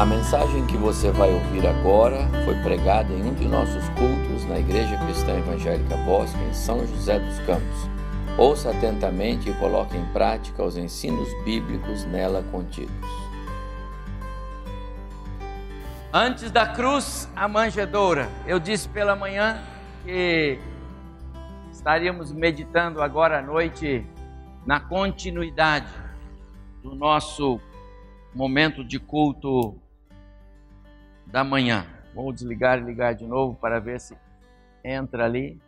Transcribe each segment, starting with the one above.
A mensagem que você vai ouvir agora foi pregada em um de nossos cultos na Igreja Cristã Evangélica Bosque, em São José dos Campos. Ouça atentamente e coloque em prática os ensinos bíblicos nela contidos. Antes da cruz, a manjedoura. Eu disse pela manhã que estaríamos meditando agora à noite na continuidade do nosso momento de culto da manhã. Vou desligar e ligar de novo para ver se entra ali.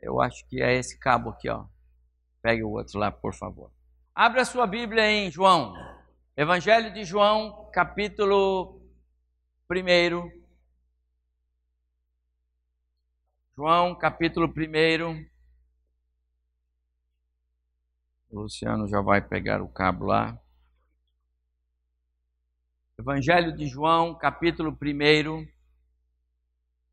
Eu acho que é esse cabo aqui, ó. Pegue o outro lá, por favor. Abra sua Bíblia em João. Evangelho de João, capítulo 1. João, capítulo 1. O Luciano já vai pegar o cabo lá. Evangelho de João, capítulo 1.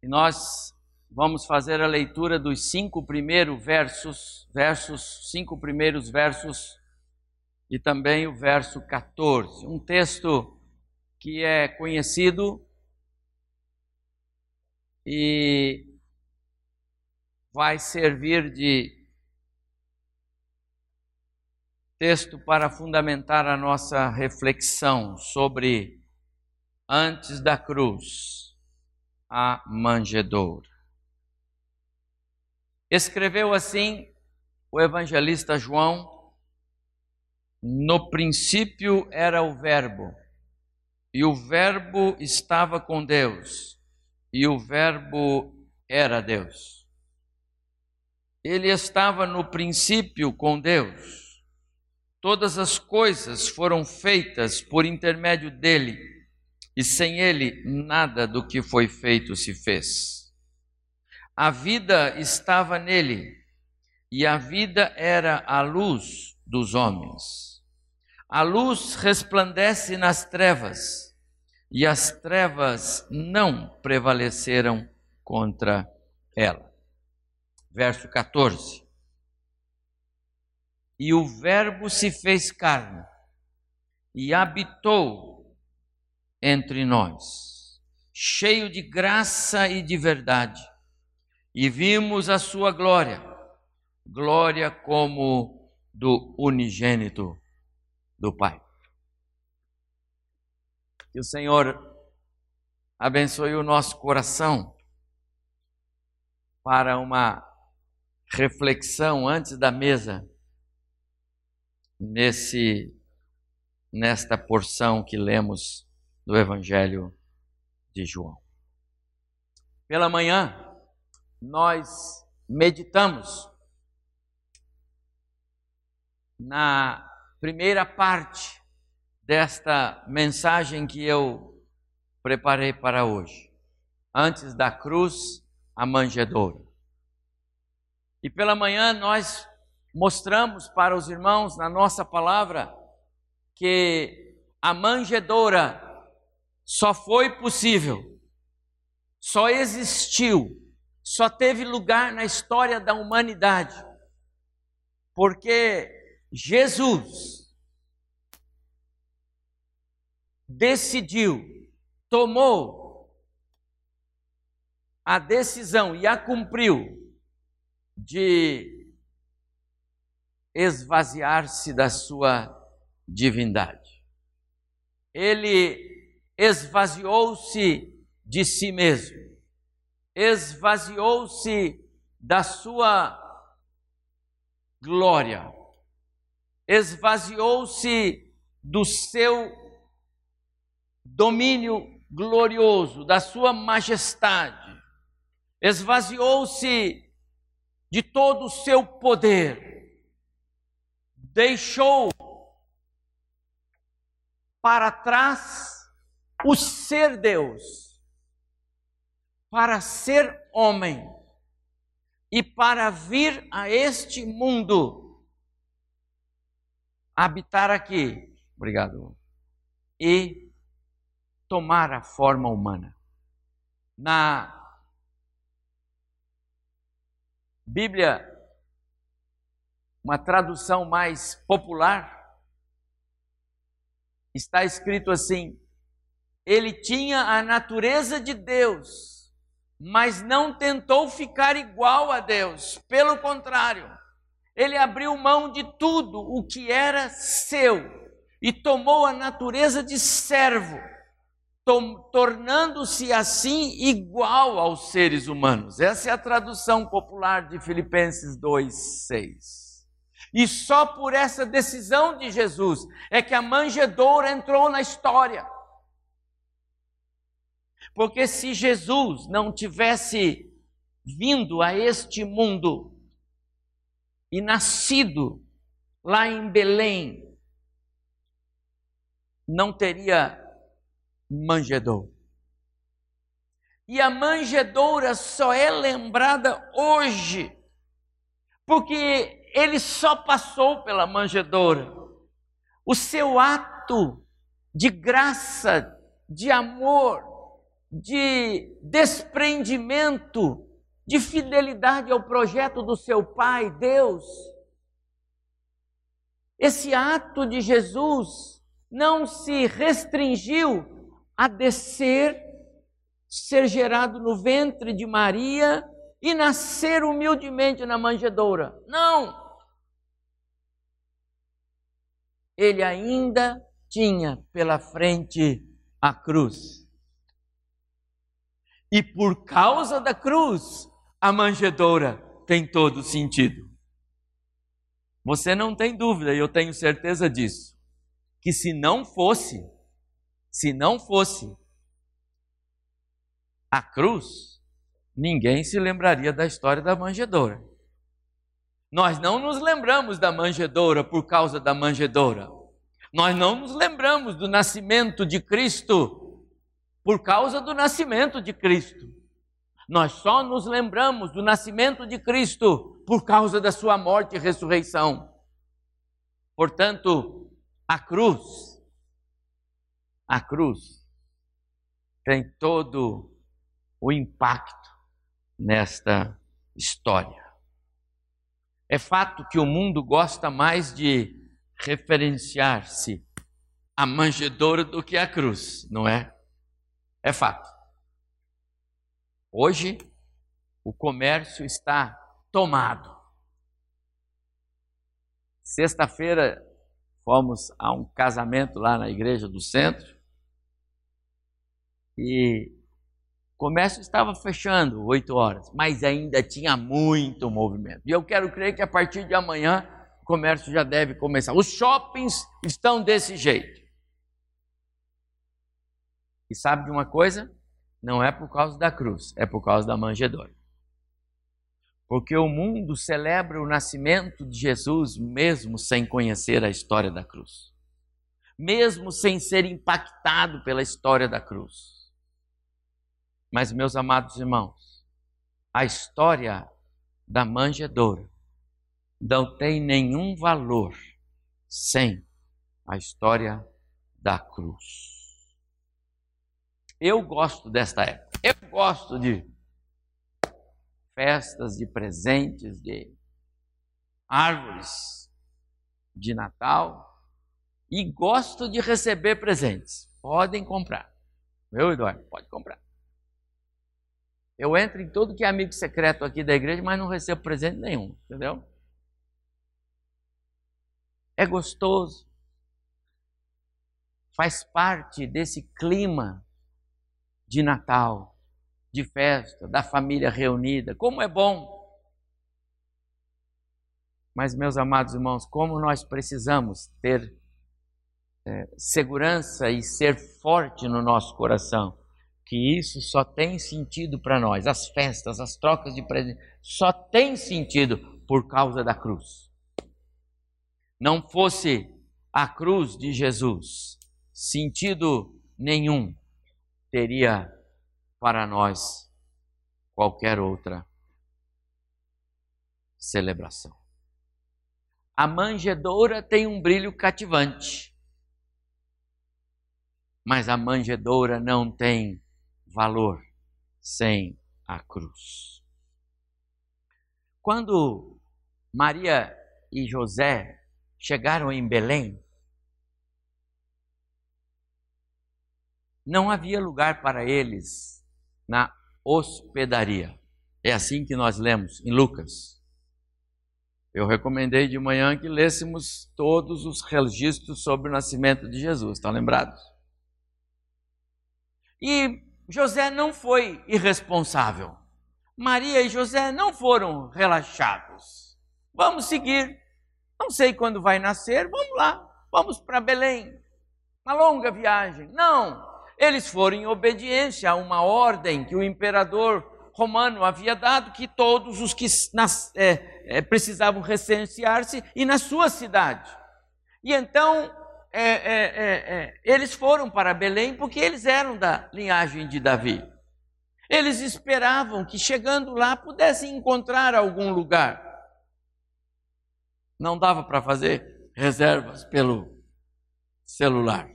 E nós vamos fazer a leitura dos cinco primeiros versos, versos, cinco primeiros versos e também o verso 14. Um texto que é conhecido e vai servir de texto para fundamentar a nossa reflexão sobre antes da cruz, a manjedoura. Escreveu assim o evangelista João: No princípio era o Verbo, e o Verbo estava com Deus, e o Verbo era Deus. Ele estava no princípio com Deus. Todas as coisas foram feitas por intermédio dele, e sem ele nada do que foi feito se fez. A vida estava nele, e a vida era a luz dos homens. A luz resplandece nas trevas, e as trevas não prevaleceram contra ela. Verso 14. E o Verbo se fez carne e habitou entre nós, cheio de graça e de verdade e vimos a sua glória, glória como do unigênito do Pai. Que o Senhor abençoe o nosso coração para uma reflexão antes da mesa nesse nesta porção que lemos do Evangelho de João. Pela manhã, nós meditamos na primeira parte desta mensagem que eu preparei para hoje. Antes da cruz, a manjedoura. E pela manhã nós mostramos para os irmãos na nossa palavra que a manjedoura só foi possível, só existiu só teve lugar na história da humanidade, porque Jesus decidiu, tomou a decisão e a cumpriu de esvaziar-se da sua divindade. Ele esvaziou-se de si mesmo esvaziou-se da sua glória, esvaziou-se do seu domínio glorioso, da sua majestade, esvaziou-se de todo o seu poder, deixou para trás o ser Deus para ser homem e para vir a este mundo, habitar aqui, obrigado, e tomar a forma humana. Na Bíblia, uma tradução mais popular, está escrito assim: ele tinha a natureza de Deus, mas não tentou ficar igual a Deus, pelo contrário, ele abriu mão de tudo o que era seu e tomou a natureza de servo, tornando-se assim igual aos seres humanos. Essa é a tradução popular de Filipenses 2:6. E só por essa decisão de Jesus é que a manjedoura entrou na história. Porque se Jesus não tivesse vindo a este mundo e nascido lá em Belém, não teria manjedoura. E a manjedoura só é lembrada hoje, porque ele só passou pela manjedoura. O seu ato de graça, de amor, de desprendimento, de fidelidade ao projeto do seu Pai, Deus. Esse ato de Jesus não se restringiu a descer, ser gerado no ventre de Maria e nascer humildemente na manjedoura. Não! ele ainda tinha pela frente a cruz. E por causa da cruz, a manjedoura tem todo sentido. Você não tem dúvida, e eu tenho certeza disso, que se não fosse, se não fosse a cruz, ninguém se lembraria da história da manjedoura. Nós não nos lembramos da manjedoura por causa da manjedoura. Nós não nos lembramos do nascimento de Cristo por causa do nascimento de Cristo. Nós só nos lembramos do nascimento de Cristo por causa da sua morte e ressurreição. Portanto, a cruz, a cruz tem todo o impacto nesta história. É fato que o mundo gosta mais de referenciar-se à manjedoura do que à cruz, não é? É fato. Hoje, o comércio está tomado. Sexta-feira, fomos a um casamento lá na igreja do centro e o comércio estava fechando oito horas, mas ainda tinha muito movimento. E eu quero crer que a partir de amanhã o comércio já deve começar. Os shoppings estão desse jeito. E sabe de uma coisa? Não é por causa da cruz, é por causa da manjedoura. Porque o mundo celebra o nascimento de Jesus mesmo sem conhecer a história da cruz. Mesmo sem ser impactado pela história da cruz. Mas, meus amados irmãos, a história da manjedoura não tem nenhum valor sem a história da cruz. Eu gosto desta época. Eu gosto de festas, de presentes, de árvores de Natal e gosto de receber presentes. Podem comprar. Meu Eduardo, pode comprar. Eu entro em tudo que é amigo secreto aqui da igreja, mas não recebo presente nenhum, entendeu? É gostoso. Faz parte desse clima de Natal, de festa, da família reunida. Como é bom! Mas, meus amados irmãos, como nós precisamos ter é, segurança e ser forte no nosso coração que isso só tem sentido para nós. As festas, as trocas de presentes, só tem sentido por causa da cruz. Não fosse a cruz de Jesus, sentido nenhum teria para nós qualquer outra celebração. A manjedoura tem um brilho cativante, mas a manjedoura não tem valor sem a cruz. Quando Maria e José chegaram em Belém, não havia lugar para eles na hospedaria. É assim que nós lemos em Lucas. Eu recomendei de manhã que lêssemos todos os registros sobre o nascimento de Jesus, estão lembrados? E José não foi irresponsável. Maria e José não foram relaxados. Vamos seguir. Não sei quando vai nascer, vamos lá, vamos para Belém. Uma longa viagem. Não, eles foram em obediência a uma ordem que o imperador romano havia dado que todos os que nas, é, é, precisavam recensear-se e na sua cidade. E então é, é, eles foram para Belém porque eles eram da linhagem de Davi. Eles esperavam que chegando lá pudessem encontrar algum lugar. Não dava para fazer reservas pelo celular.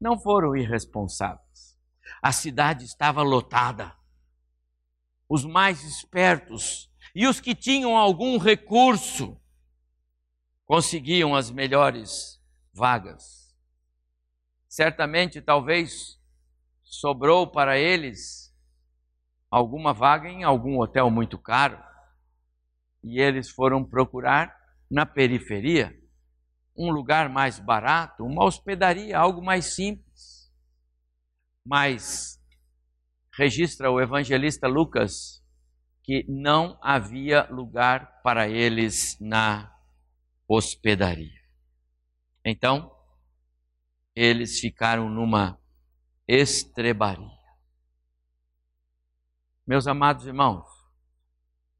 Não foram irresponsáveis. A cidade estava lotada. Os mais espertos e os que tinham algum recurso conseguiam as melhores vagas. Certamente, talvez, sobrou para eles alguma vaga em algum hotel muito caro. E eles foram procurar na periferia um lugar mais barato, uma hospedaria, algo mais simples mas registra o evangelista Lucas que não havia lugar para eles na hospedaria. Então, eles ficaram numa estrebaria. Meus amados irmãos,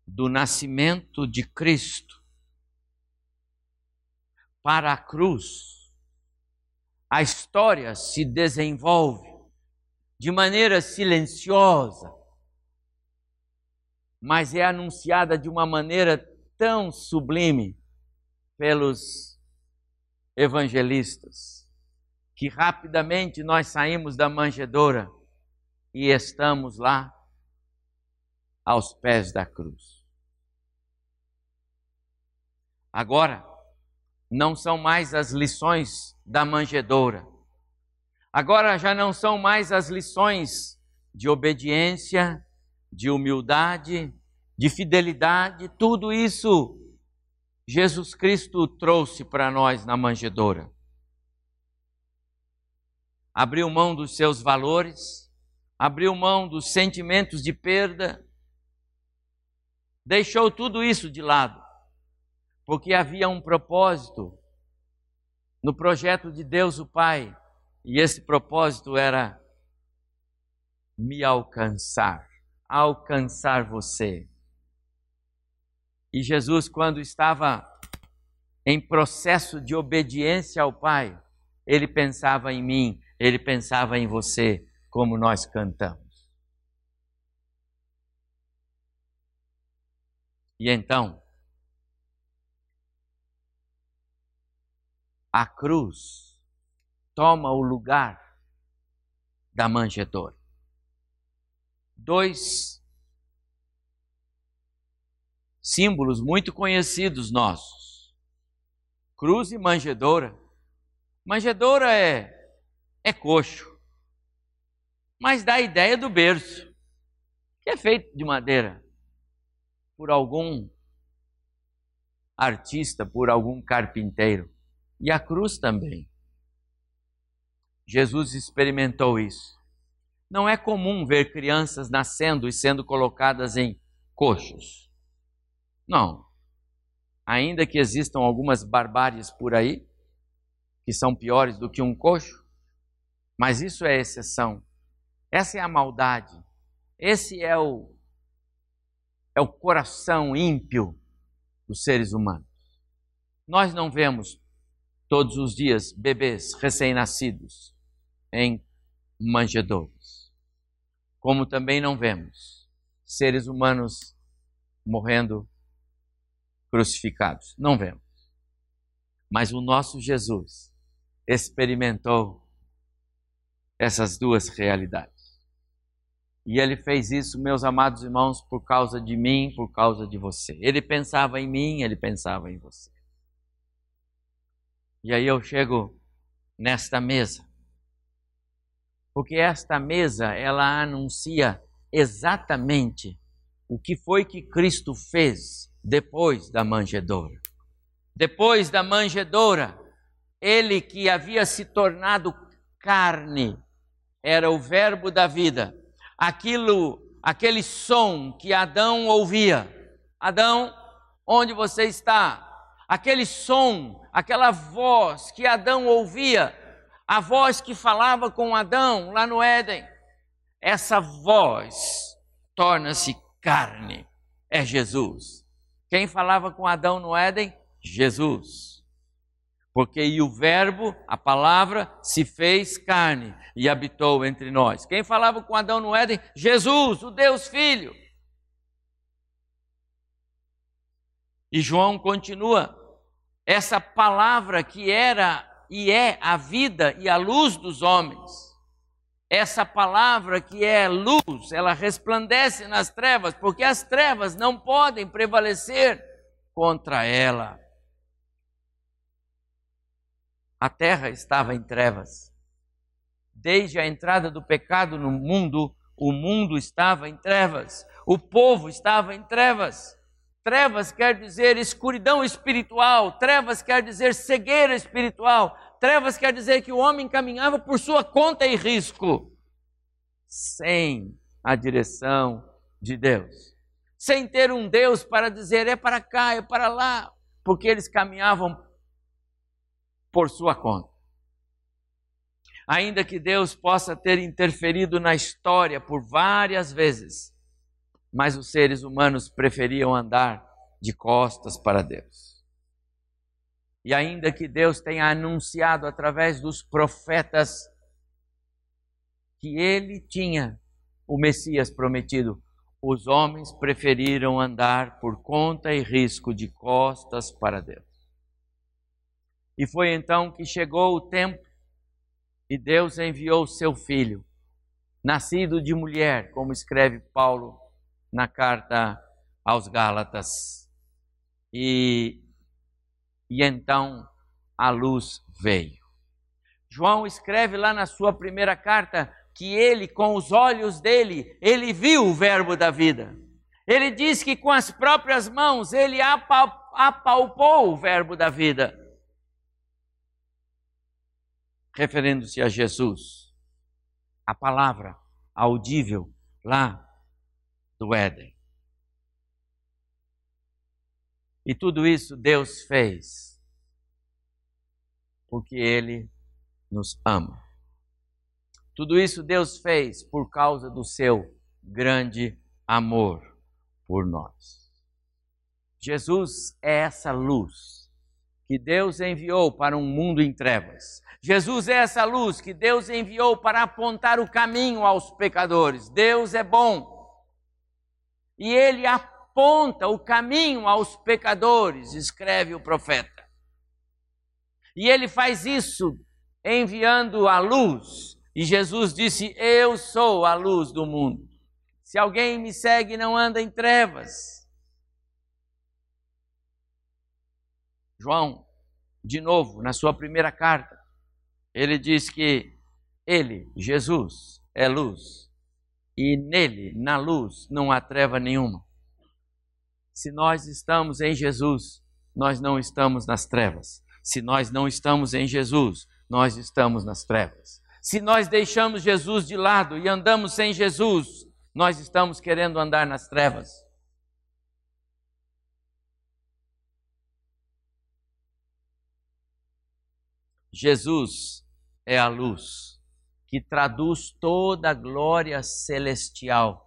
do nascimento de Cristo para a cruz, a história se desenvolve de maneira silenciosa, mas é anunciada de uma maneira tão sublime pelos evangelistas, que rapidamente nós saímos da manjedoura e estamos lá aos pés da cruz. Agora, não são mais as lições da manjedoura Agora já não são mais as lições de obediência, de humildade, de fidelidade, tudo isso Jesus Cristo trouxe para nós na manjedoura. Abriu mão dos seus valores, abriu mão dos sentimentos de perda, deixou tudo isso de lado, porque havia um propósito no projeto de Deus o Pai e esse propósito era me alcançar, alcançar você. E Jesus, quando estava em processo de obediência ao Pai, ele pensava em mim, ele pensava em você, como nós cantamos. E então, a cruz toma o lugar da manjedoura. Dois símbolos muito conhecidos nossos: cruz e manjedoura. Manjedoura é, é coxo, mas dá a ideia do berço, que é feito de madeira por algum artista, por algum carpinteiro. E a cruz também. Jesus experimentou isso. Não é comum ver crianças nascendo e sendo colocadas em coxos. Não. Ainda que existam algumas barbáries por aí, que são piores do que um coxo, mas isso é exceção. Essa é a maldade. Esse é o é o coração ímpio dos seres humanos. Nós não vemos todos os dias bebês recém-nascidos em manjedouros. Como também não vemos seres humanos morrendo crucificados. Não vemos. Mas o nosso Jesus experimentou essas duas realidades. E ele fez isso, meus amados irmãos, por causa de mim, por causa de você. Ele pensava em mim, ele pensava em você. E aí eu chego nesta mesa. Porque esta mesa, ela anuncia exatamente o que foi que Cristo fez depois da manjedoura. Depois da manjedoura, ele que havia se tornado carne, era o verbo da vida. Aquilo, aquele som que Adão ouvia. Adão, onde você está? Aquele som, aquela voz que Adão ouvia, a voz que falava com Adão lá no Éden. Essa voz torna-se carne, é Jesus. Quem falava com Adão no Éden? Jesus. Porque e o Verbo, a palavra, se fez carne e habitou entre nós. Quem falava com Adão no Éden? Jesus, o Deus Filho. E João continua: essa palavra que era e é a vida e a luz dos homens essa palavra que é luz, ela resplandece nas trevas, porque as trevas não podem prevalecer contra ela. A terra estava em trevas. Desde a entrada do pecado no mundo, o mundo estava em trevas, o povo estava em trevas. Trevas quer dizer escuridão espiritual, trevas quer dizer cegueira espiritual, Trevas quer dizer que o homem caminhava por sua conta e risco, sem a direção de Deus, sem ter um Deus para dizer é para cá, é para lá, porque eles caminhavam por sua conta. Ainda que Deus possa ter interferido na história por várias vezes, mas os seres humanos preferiam andar de costas para Deus. E ainda que Deus tenha anunciado através dos profetas que ele tinha o Messias prometido, os homens preferiram andar por conta e risco de costas para Deus. E foi então que chegou o tempo e Deus enviou seu filho, nascido de mulher, como escreve Paulo na carta aos Gálatas. E e então a luz veio. João escreve lá na sua primeira carta que ele, com os olhos dele, ele viu o Verbo da vida. Ele diz que com as próprias mãos ele apalpou o Verbo da vida. Referindo-se a Jesus, a palavra audível lá do Éden. E tudo isso Deus fez porque Ele nos ama. Tudo isso Deus fez por causa do seu grande amor por nós. Jesus é essa luz que Deus enviou para um mundo em trevas. Jesus é essa luz que Deus enviou para apontar o caminho aos pecadores. Deus é bom. E Ele aponta aponta o caminho aos pecadores, escreve o profeta. E ele faz isso enviando a luz. E Jesus disse: Eu sou a luz do mundo. Se alguém me segue, não anda em trevas. João, de novo, na sua primeira carta, ele diz que ele, Jesus, é luz. E nele, na luz, não há treva nenhuma. Se nós estamos em Jesus, nós não estamos nas trevas. Se nós não estamos em Jesus, nós estamos nas trevas. Se nós deixamos Jesus de lado e andamos sem Jesus, nós estamos querendo andar nas trevas. Jesus é a luz que traduz toda a glória celestial.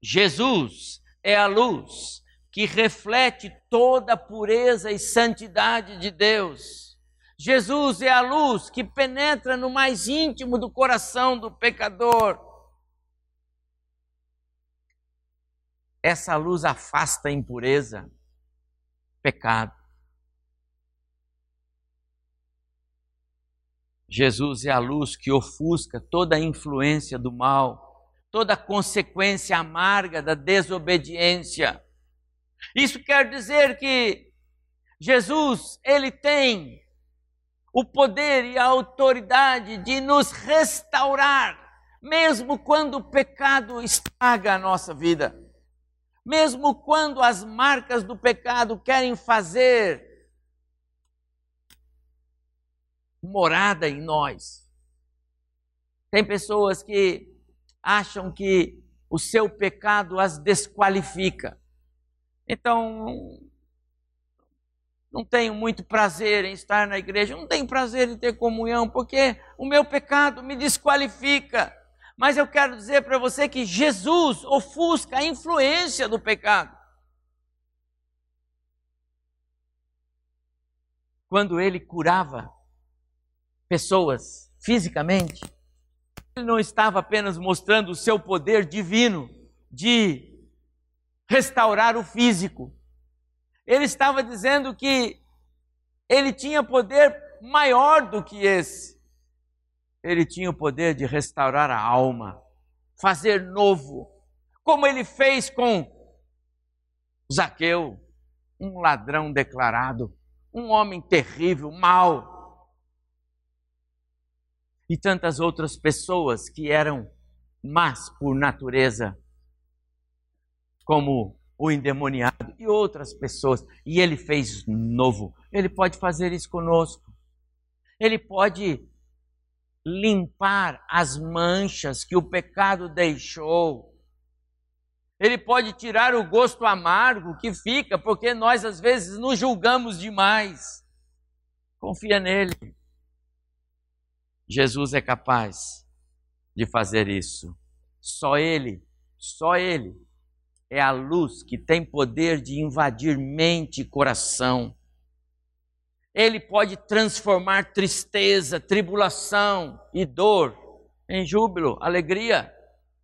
Jesus é a luz que reflete toda a pureza e santidade de Deus. Jesus é a luz que penetra no mais íntimo do coração do pecador. Essa luz afasta a impureza, pecado. Jesus é a luz que ofusca toda a influência do mal toda a consequência amarga da desobediência. Isso quer dizer que Jesus, ele tem o poder e a autoridade de nos restaurar, mesmo quando o pecado estraga a nossa vida. Mesmo quando as marcas do pecado querem fazer morada em nós. Tem pessoas que acham que o seu pecado as desqualifica. Então, não tenho muito prazer em estar na igreja, não tenho prazer em ter comunhão, porque o meu pecado me desqualifica. Mas eu quero dizer para você que Jesus ofusca a influência do pecado. Quando ele curava pessoas fisicamente, ele não estava apenas mostrando o seu poder divino de restaurar o físico. Ele estava dizendo que ele tinha poder maior do que esse. Ele tinha o poder de restaurar a alma, fazer novo, como ele fez com Zaqueu, um ladrão declarado, um homem terrível, mau e tantas outras pessoas que eram más por natureza, como o endemoniado e outras pessoas, e ele fez novo. Ele pode fazer isso conosco. Ele pode limpar as manchas que o pecado deixou. Ele pode tirar o gosto amargo que fica porque nós às vezes nos julgamos demais. Confia nele. Jesus é capaz de fazer isso. Só Ele, só Ele é a luz que tem poder de invadir mente e coração. Ele pode transformar tristeza, tribulação e dor em júbilo, alegria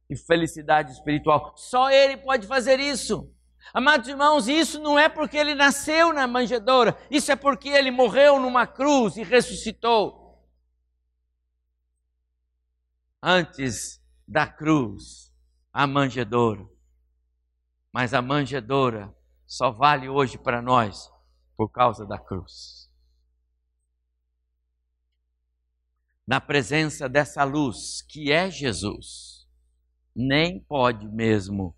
e felicidade espiritual. Só Ele pode fazer isso. Amados irmãos, isso não é porque ele nasceu na manjedoura, isso é porque ele morreu numa cruz e ressuscitou antes da cruz, a manjedoura. Mas a manjedoura só vale hoje para nós por causa da cruz. Na presença dessa luz, que é Jesus, nem pode mesmo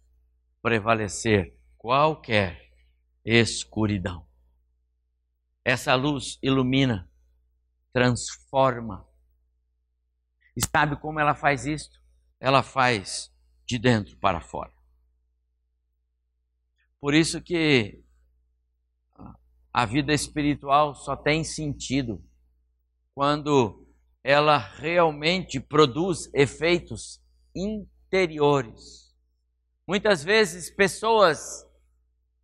prevalecer qualquer escuridão. Essa luz ilumina, transforma, e sabe como ela faz isso? Ela faz de dentro para fora. Por isso que a vida espiritual só tem sentido quando ela realmente produz efeitos interiores. Muitas vezes pessoas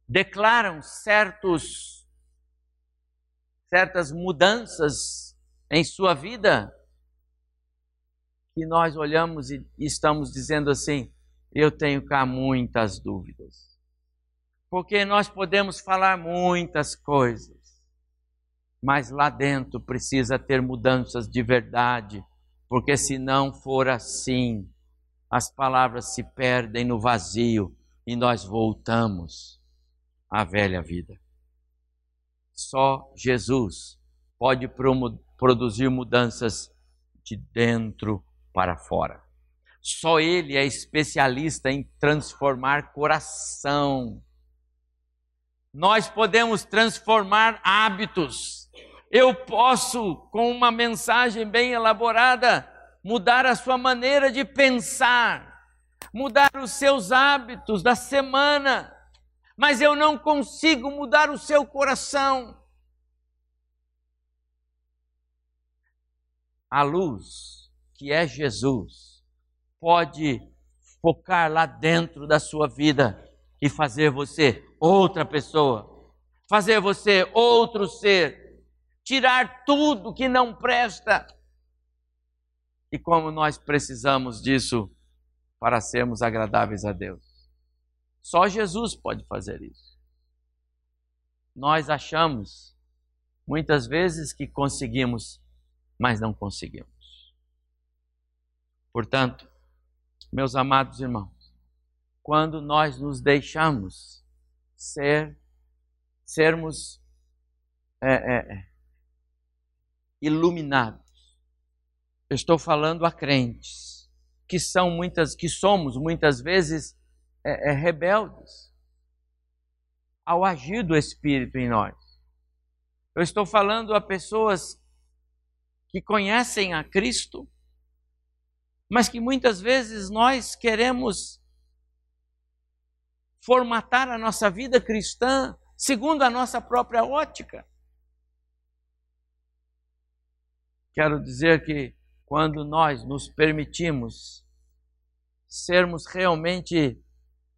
declaram certos certas mudanças em sua vida que nós olhamos e estamos dizendo assim: eu tenho cá muitas dúvidas. Porque nós podemos falar muitas coisas, mas lá dentro precisa ter mudanças de verdade, porque se não for assim, as palavras se perdem no vazio e nós voltamos à velha vida. Só Jesus pode produzir mudanças de dentro para fora. Só Ele é especialista em transformar coração. Nós podemos transformar hábitos. Eu posso, com uma mensagem bem elaborada, mudar a sua maneira de pensar, mudar os seus hábitos da semana, mas eu não consigo mudar o seu coração. A luz que é Jesus, pode focar lá dentro da sua vida e fazer você outra pessoa, fazer você outro ser, tirar tudo que não presta. E como nós precisamos disso para sermos agradáveis a Deus. Só Jesus pode fazer isso. Nós achamos muitas vezes que conseguimos, mas não conseguimos. Portanto, Meus amados irmãos, quando nós nos deixamos ser, sermos é, é, iluminados. Eu estou falando a crentes que são muitas, que somos muitas vezes é, é, rebeldes ao agir do Espírito em nós. Eu estou falando a pessoas que conhecem a Cristo, mas que muitas vezes nós queremos formatar a nossa vida cristã segundo a nossa própria ótica. Quero dizer que quando nós nos permitimos sermos realmente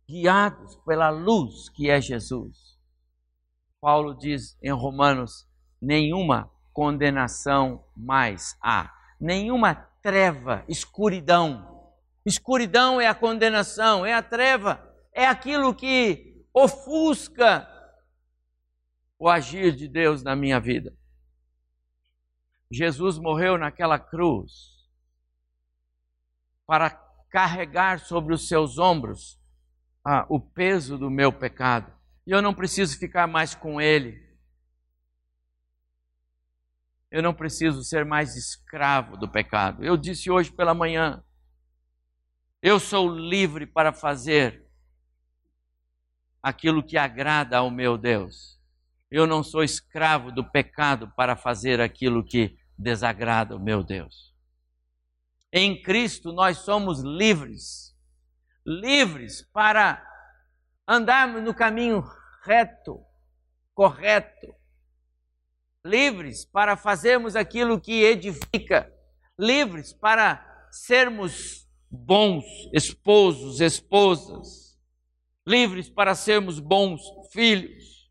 guiados pela luz que é Jesus, Paulo diz em Romanos: nenhuma condenação mais há, nenhuma treva, escuridão. Escuridão é a condenação, é a treva, é aquilo que ofusca o agir de Deus na minha vida. Jesus morreu naquela cruz para carregar sobre os seus ombros ah, o peso do meu pecado. E eu não preciso ficar mais com ele. Eu não preciso ser mais escravo do pecado. Eu disse hoje pela manhã: eu sou livre para fazer aquilo que agrada ao meu Deus. Eu não sou escravo do pecado para fazer aquilo que desagrada o meu Deus. Em Cristo nós somos livres, livres para andarmos no caminho reto, correto, livres para fazermos aquilo que edifica, livres para sermos bons esposos, esposas, livres para sermos bons filhos.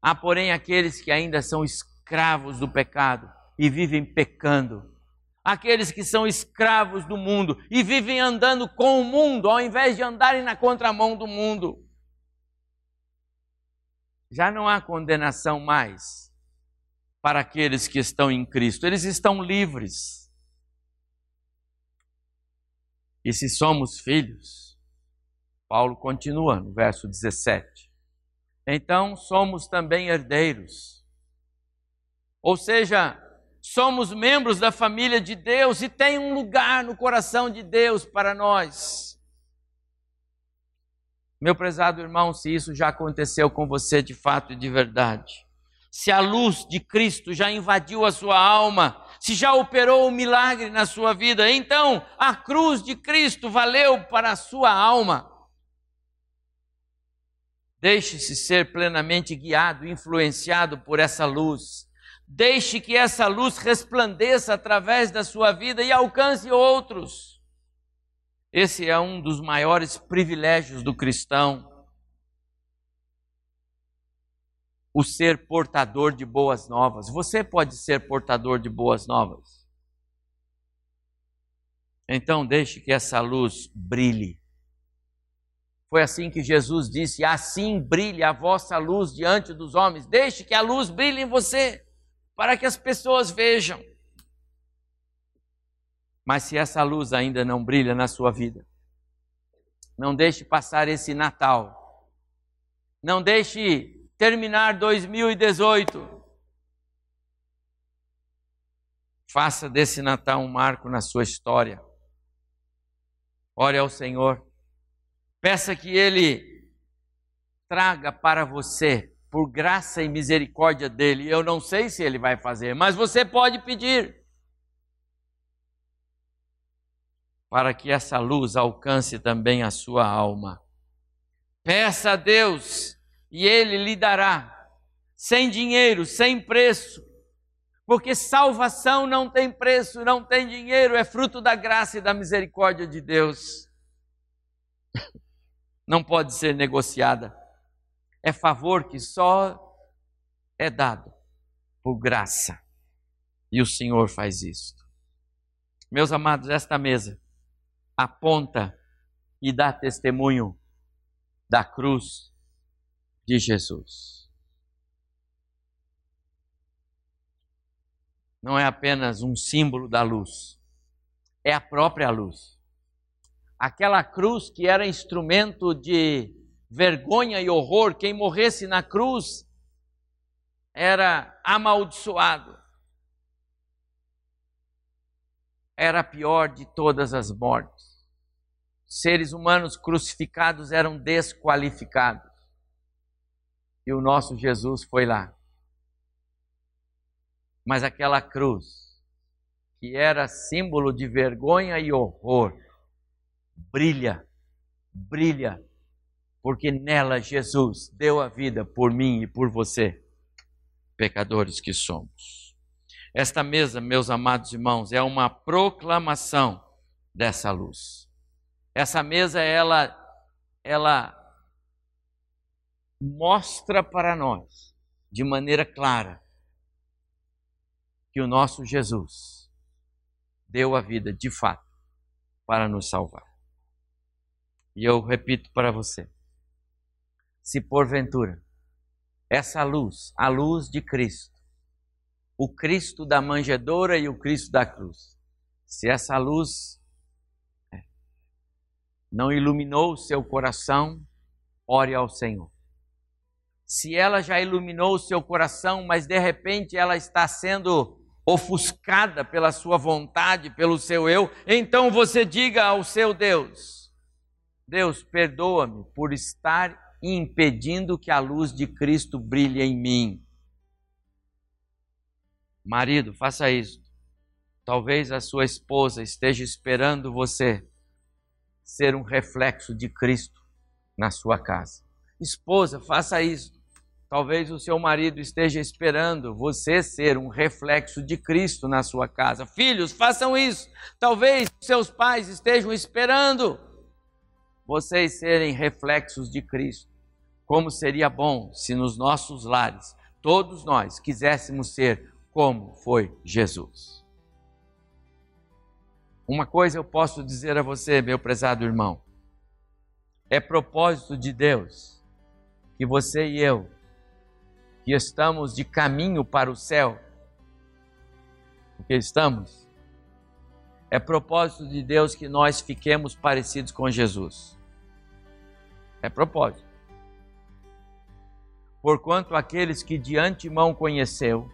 Há, porém, aqueles que ainda são escravos do pecado e vivem pecando. Aqueles que são escravos do mundo e vivem andando com o mundo, ao invés de andarem na contramão do mundo. Já não há condenação mais para aqueles que estão em Cristo, eles estão livres. E se somos filhos, Paulo continua no verso 17. Então somos também herdeiros ou seja, somos membros da família de Deus e tem um lugar no coração de Deus para nós. Meu prezado irmão, se isso já aconteceu com você de fato e de verdade, se a luz de Cristo já invadiu a sua alma, se já operou o um milagre na sua vida, então a cruz de Cristo valeu para a sua alma. Deixe-se ser plenamente guiado, influenciado por essa luz. Deixe que essa luz resplandeça através da sua vida e alcance outros. Esse é um dos maiores privilégios do cristão. O ser portador de boas novas. Você pode ser portador de boas novas. Então, deixe que essa luz brilhe. Foi assim que Jesus disse: Assim brilhe a vossa luz diante dos homens. Deixe que a luz brilhe em você para que as pessoas vejam. Mas se essa luz ainda não brilha na sua vida, não deixe passar esse Natal. Não deixe terminar 2018. Faça desse Natal um marco na sua história. Ore ao Senhor. Peça que Ele traga para você por graça e misericórdia dele. Eu não sei se ele vai fazer, mas você pode pedir. Para que essa luz alcance também a sua alma. Peça a Deus e ele lhe dará, sem dinheiro, sem preço, porque salvação não tem preço, não tem dinheiro, é fruto da graça e da misericórdia de Deus. Não pode ser negociada é favor que só é dado por graça. E o Senhor faz isso. Meus amados, esta mesa aponta e dá testemunho da cruz de Jesus. Não é apenas um símbolo da luz, é a própria luz. aquela cruz que era instrumento de vergonha e horror, quem morresse na cruz era amaldiçoado. Era a pior de todas as mortes. Seres humanos crucificados eram desqualificados. E o nosso Jesus foi lá. Mas aquela cruz, que era símbolo de vergonha e horror, brilha, brilha, porque nela Jesus deu a vida por mim e por você, pecadores que somos. Esta mesa, meus amados irmãos, é uma proclamação dessa luz. Essa mesa ela ela mostra para nós de maneira clara que o nosso Jesus deu a vida de fato para nos salvar. E eu repito para você: se porventura essa luz, a luz de Cristo, o Cristo da manjedoura e o Cristo da cruz, se essa luz é, não iluminou o seu coração, ore ao Senhor. Se ela já iluminou o seu coração, mas de repente ela está sendo ofuscada pela sua vontade, pelo seu eu, então você diga ao seu Deus: Deus, perdoa-me por estar impedindo que a luz de Cristo brilhe em mim. Marido, faça isso. Talvez a sua esposa esteja esperando você ser um reflexo de Cristo na sua casa. Esposa, faça isso. Talvez o seu marido esteja esperando você ser um reflexo de Cristo na sua casa. Filhos, façam isso. Talvez seus pais estejam esperando vocês serem reflexos de Cristo. Como seria bom se nos nossos lares todos nós quiséssemos ser como foi Jesus. Uma coisa eu posso dizer a você, meu prezado irmão, é propósito de Deus que você e eu, que estamos de caminho para o céu, porque estamos, é propósito de Deus que nós fiquemos parecidos com Jesus. É propósito. Porquanto aqueles que de antemão conheceu,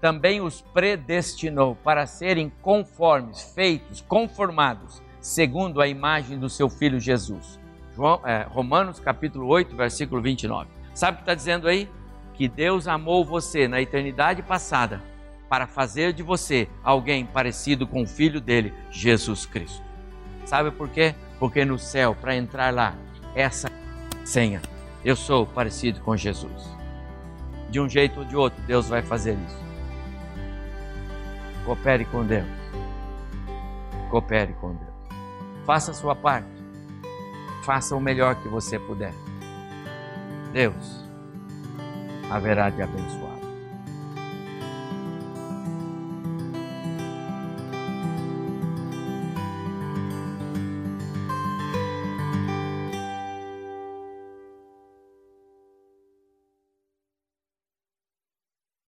também os predestinou para serem conformes, feitos, conformados, segundo a imagem do seu Filho Jesus. João, é, Romanos capítulo 8, versículo 29. Sabe o que está dizendo aí? Que Deus amou você na eternidade passada para fazer de você alguém parecido com o Filho dele, Jesus Cristo. Sabe por quê? Porque no céu, para entrar lá, essa senha. Eu sou parecido com Jesus. De um jeito ou de outro, Deus vai fazer isso. Coopere com Deus. Coopere com Deus. Faça a sua parte. Faça o melhor que você puder. Deus haverá de abençoar.